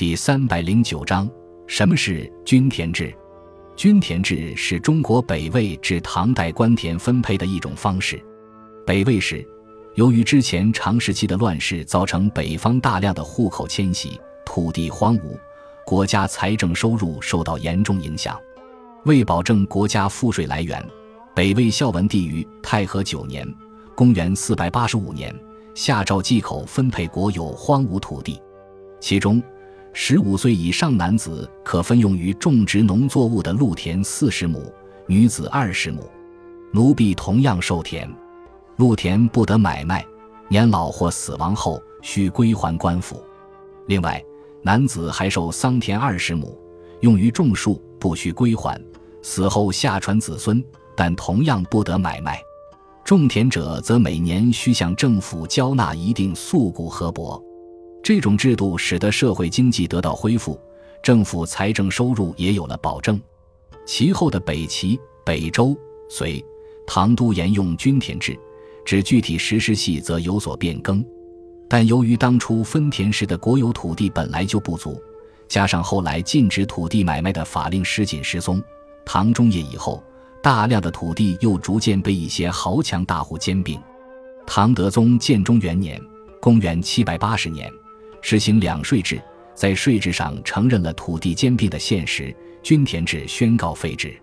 第三百零九章：什么是均田制？均田制是中国北魏至唐代官田分配的一种方式。北魏时，由于之前长时期的乱世，造成北方大量的户口迁徙，土地荒芜，国家财政收入受到严重影响。为保证国家赋税来源，北魏孝文帝于太和九年（公元485年）下诏祭口分配国有荒芜土地，其中。十五岁以上男子可分用于种植农作物的露田四十亩，女子二十亩；奴婢同样受田。露田不得买卖，年老或死亡后需归还官府。另外，男子还受桑田二十亩，用于种树，不需归还，死后下传子孙，但同样不得买卖。种田者则每年需向政府交纳一定粟谷禾帛。这种制度使得社会经济得到恢复，政府财政收入也有了保证。其后的北齐、北周、隋、唐都沿用均田制，只具体实施细则有所变更。但由于当初分田时的国有土地本来就不足，加上后来禁止土地买卖的法令时紧时松，唐中叶以后，大量的土地又逐渐被一些豪强大户兼并。唐德宗建中元年（公元780年）。实行两税制，在税制上承认了土地兼并的现实，均田制宣告废止。